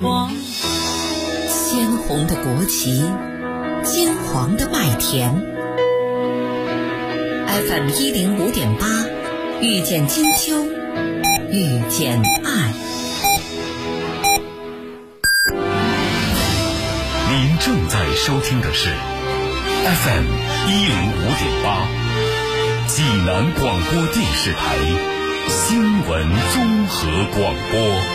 光，鲜红的国旗，金黄的麦田。FM 一零五点八，遇见金秋，遇见爱。您正在收听的是 FM 一零五点八，济南广播电视台新闻综合广播。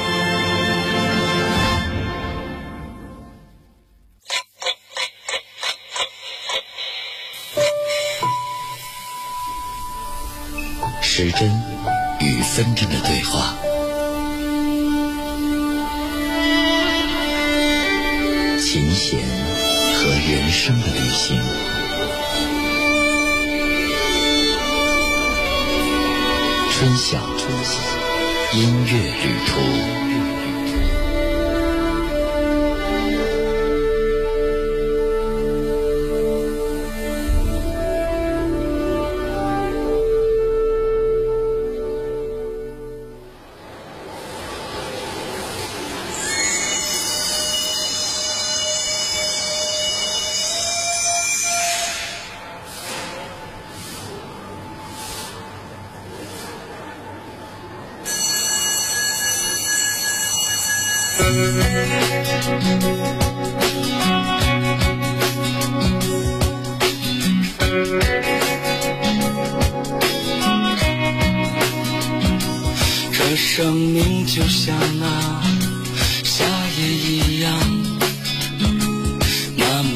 时针与分针的对话，琴弦和人生的旅行，春晓音乐旅途。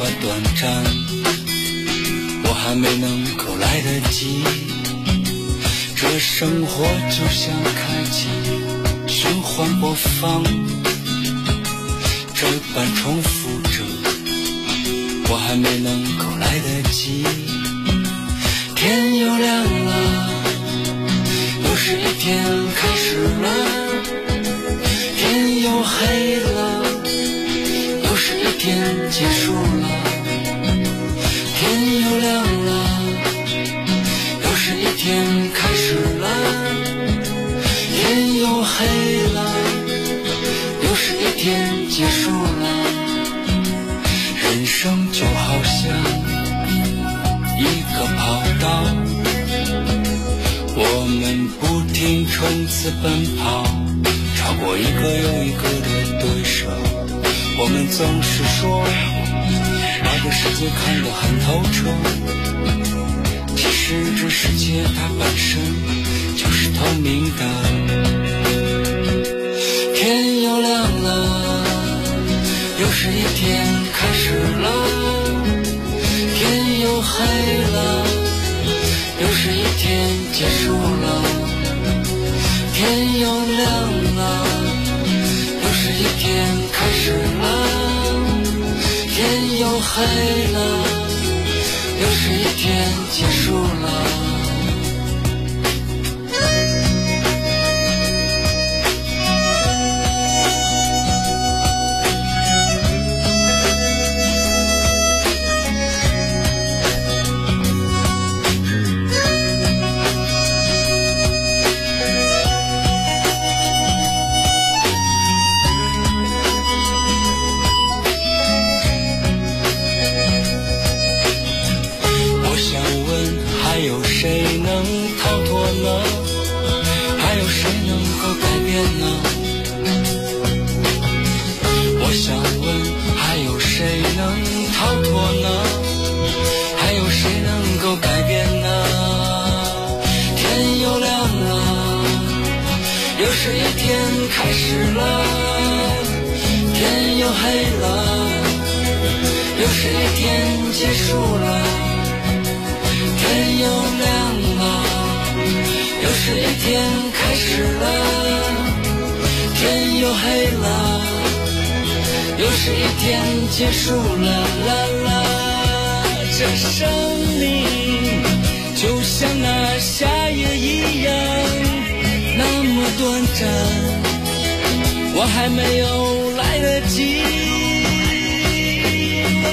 么短暂，我还没能够来得及。这生活就像开启循环播放，这般重复着，我还没能够来得及。天又亮了。又是一天开始了，天又黑了，又是一天结束我们不停冲刺奔跑，超过一个又一个的对手。我们总是说把这世界看得很透彻，其实这世界它本身就是透明的。天又亮了，又是一天开始了，结束了，天又亮了，又是一天开始了，天又黑了，又是一天结束了。又是一天结束了，啦啦，这生命就像那夏夜一样，那么短暂。我还没有来得及，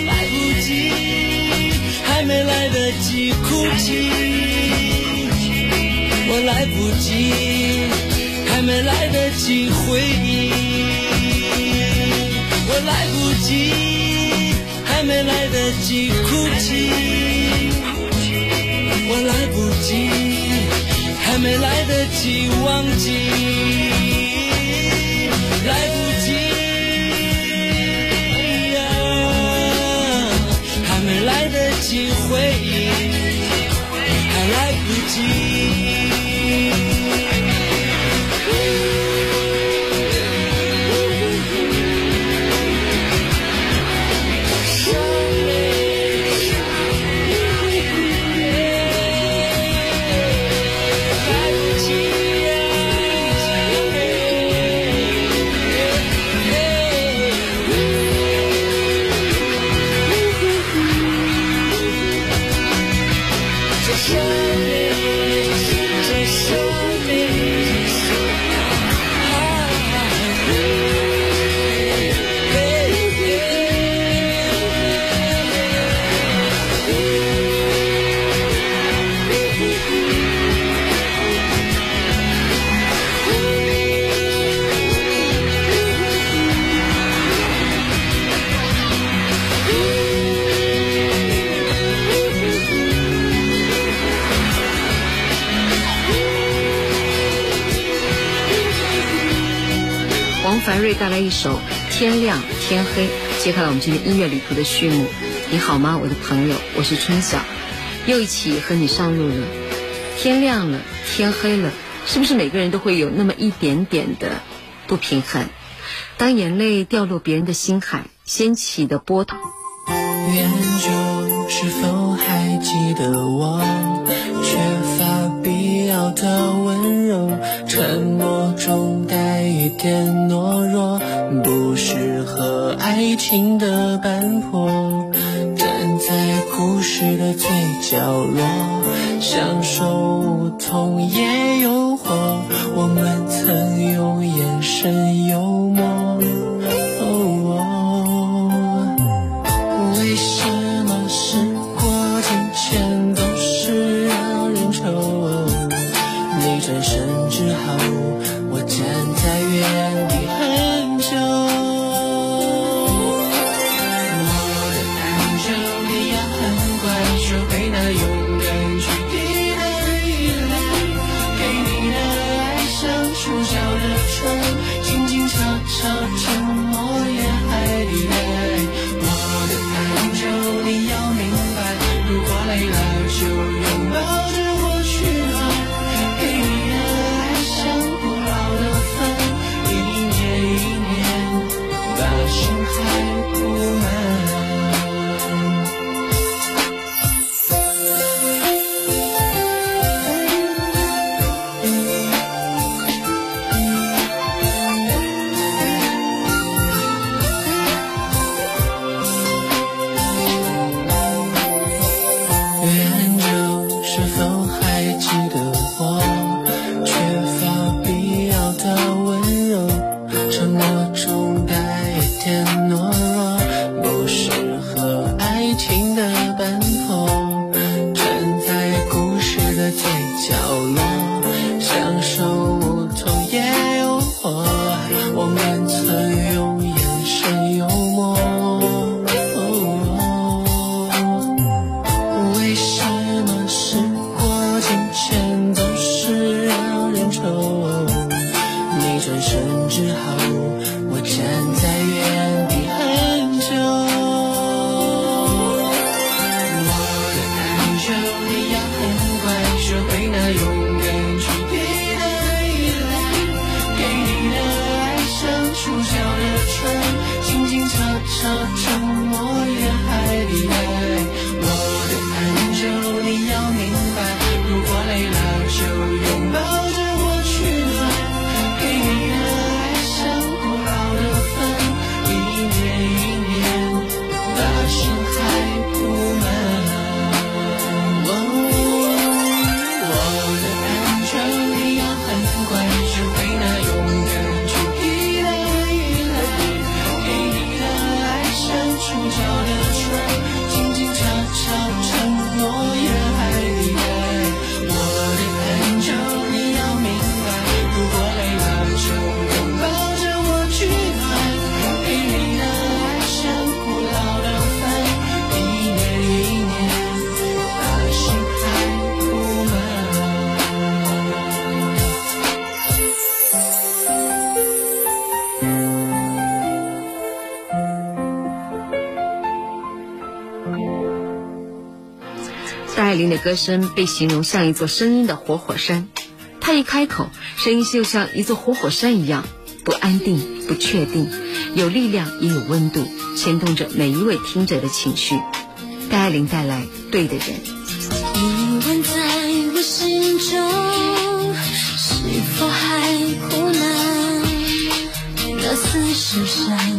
来不及，还没来得及哭泣，我来不及，还没来得及回忆。来不及，还没来得及哭泣，我来不及，还没来得及忘记，一首《天亮天黑》，揭开了我们今天音乐旅途的序幕。你好吗，我的朋友？我是春晓，又一起和你上路了。天亮了，天黑了，是不是每个人都会有那么一点点的不平衡？当眼泪掉落别人的心海，掀起的波涛。远久是否还记得我？缺乏必要的温柔，沉默中带一点懦弱，不适合爱情的斑驳。站在故事的最角落，享受无痛也诱惑。我们曾用眼神幽 Maravilloso. 手歌声被形容像一座声音的活火山，他一开口，声音就像一座活火山一样，不安定、不确定，有力量也有温度，牵动着每一位听者的情绪。戴爱玲带来《对的人》。你问在我心中，是否还苦难？那似是山。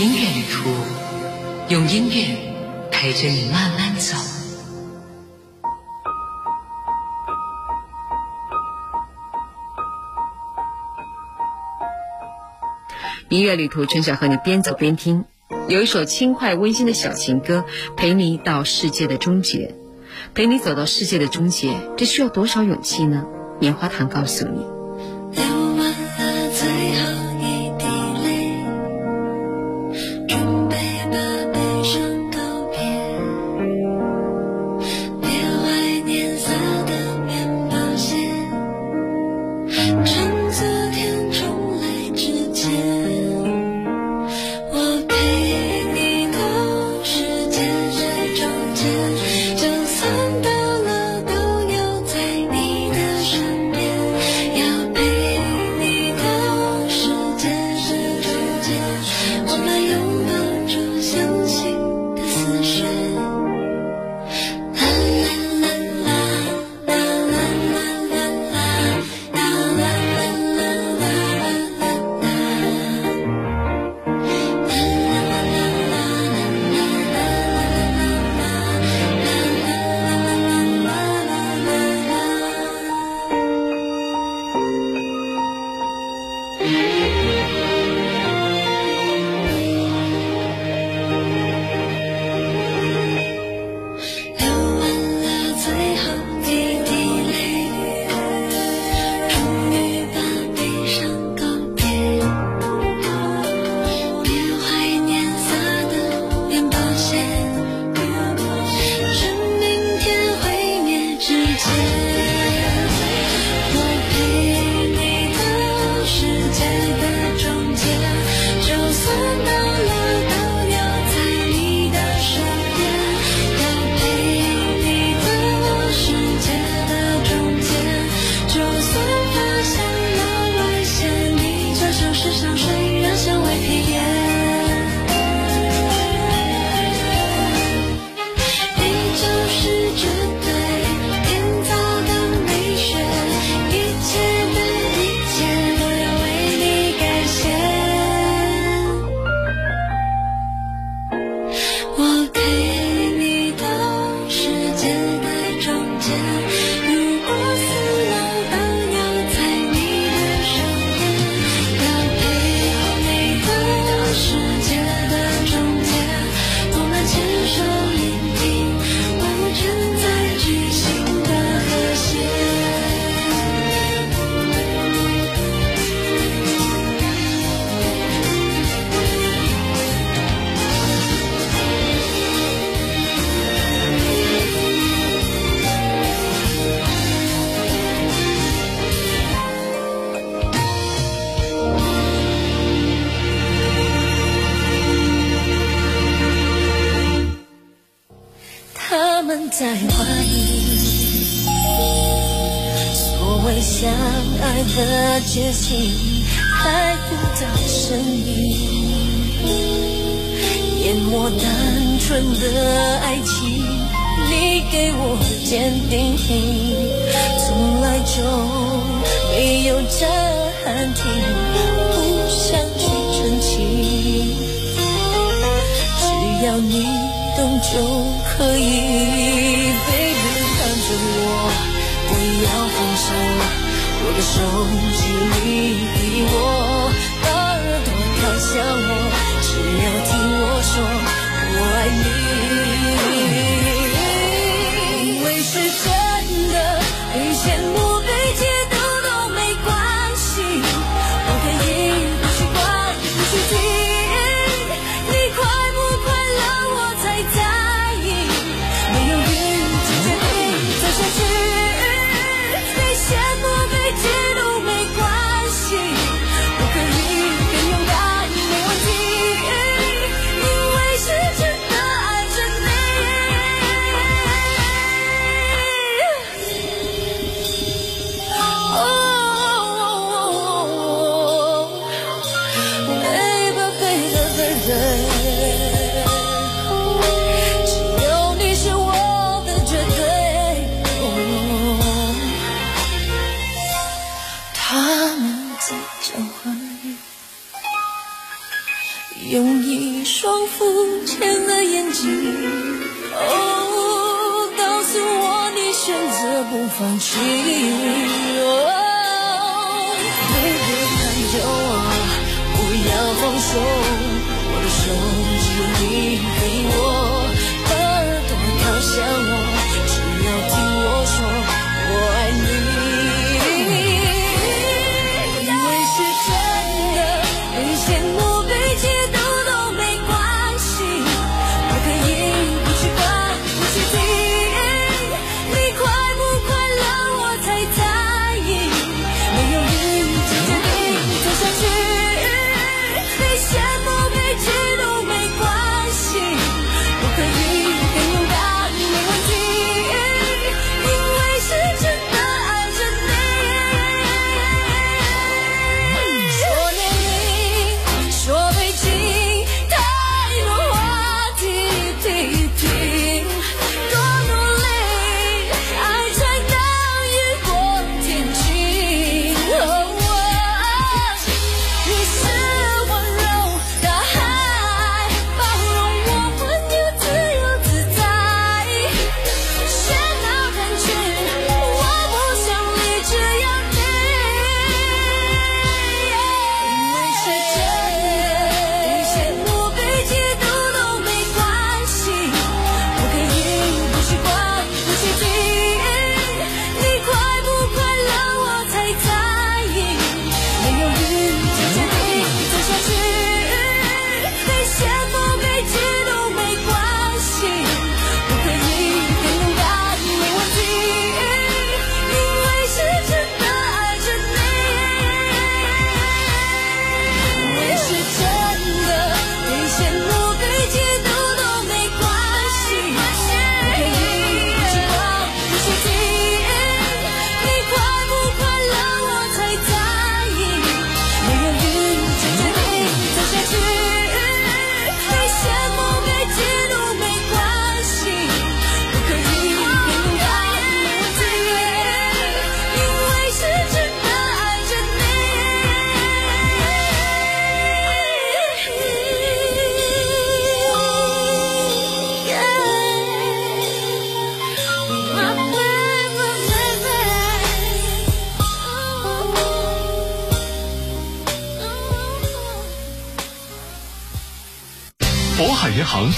音乐旅途，用音乐陪着你慢慢走。音乐旅途，春晓和你边走边听，有一首轻快温馨的小情歌，陪你到世界的终结，陪你走到世界的终结，这需要多少勇气呢？棉花糖告诉你。声音淹没单纯的爱情，你给我坚定，从来就没有暂停。不想去澄清，只要你懂就可以。Baby，看着我，不要放手，我的手是你给我。想我，只有听。手，只有你给我。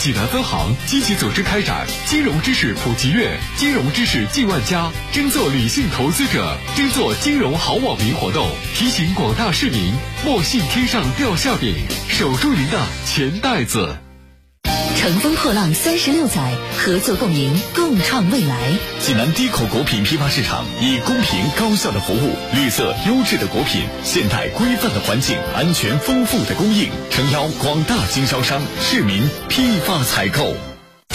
济南分行积极组织开展金融知识普及月金融知识进万家争做理性投资者争做金融好网民活动提醒广大市民莫信天上掉馅饼守住您的钱袋子。乘风破浪三十六载，合作共赢，共创未来。济南低口果品批发市场以公平高效的服务，绿色优质的果品，现代规范的环境，安全丰富的供应，诚邀广大经销商、市民批发采购。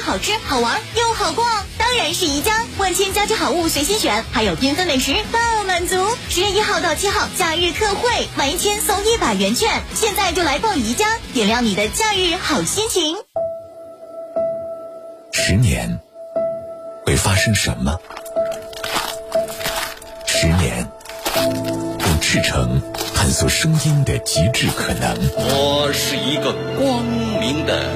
好吃好玩又好逛？当然是宜家，万千家居好物随心选，还有缤纷美食爆满足。十月一号到七号假日特惠，满一千送一百元券，现在就来逛宜家，点亮你的假日好心情。十年会发生什么？十年，用赤诚探索声音的极致可能。我是一个光明的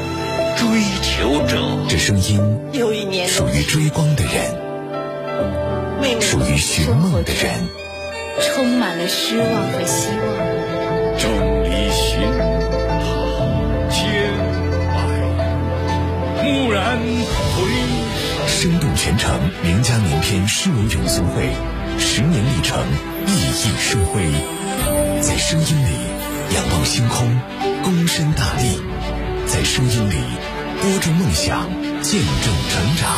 追求者。这声音有一年属于追光的人，属于寻梦的人，充满了失望和希望。众里寻他千百，蓦然回生动全程名家名篇诗文咏诵会，十年历程，熠熠生辉。在声音里仰望星空，躬身大地；在声音里播种梦想，见证成长。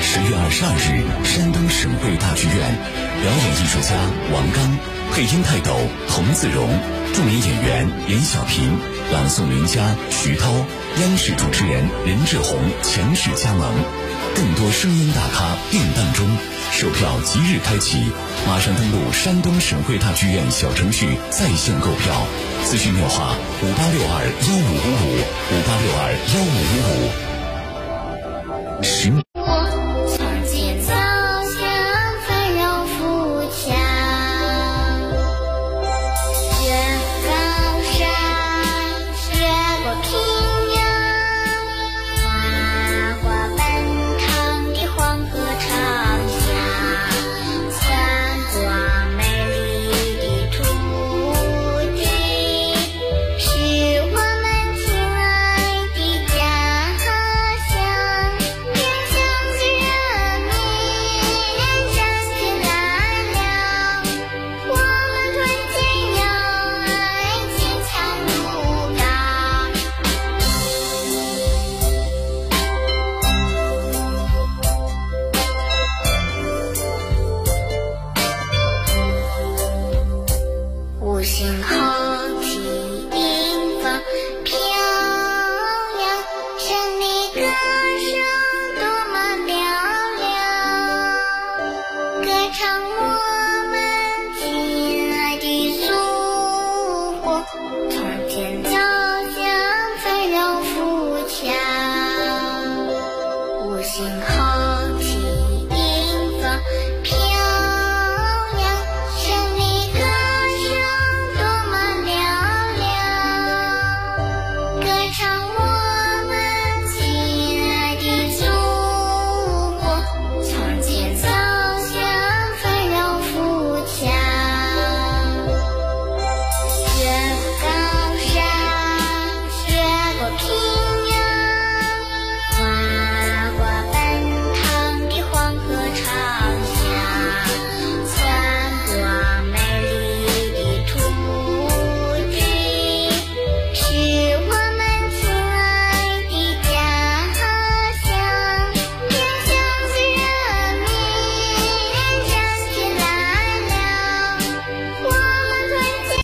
十月二十二日，山东省会大剧院，表演艺术家王刚，配音泰斗童自荣，著名演员严小平，朗诵名家徐涛，央视主持人任志宏强势加盟，更多声音大咖定档中，售票即日开启，马上登录山东省会大剧院小程序在线购票，咨询电话五八六二幺五五五五八六二幺五五五。十。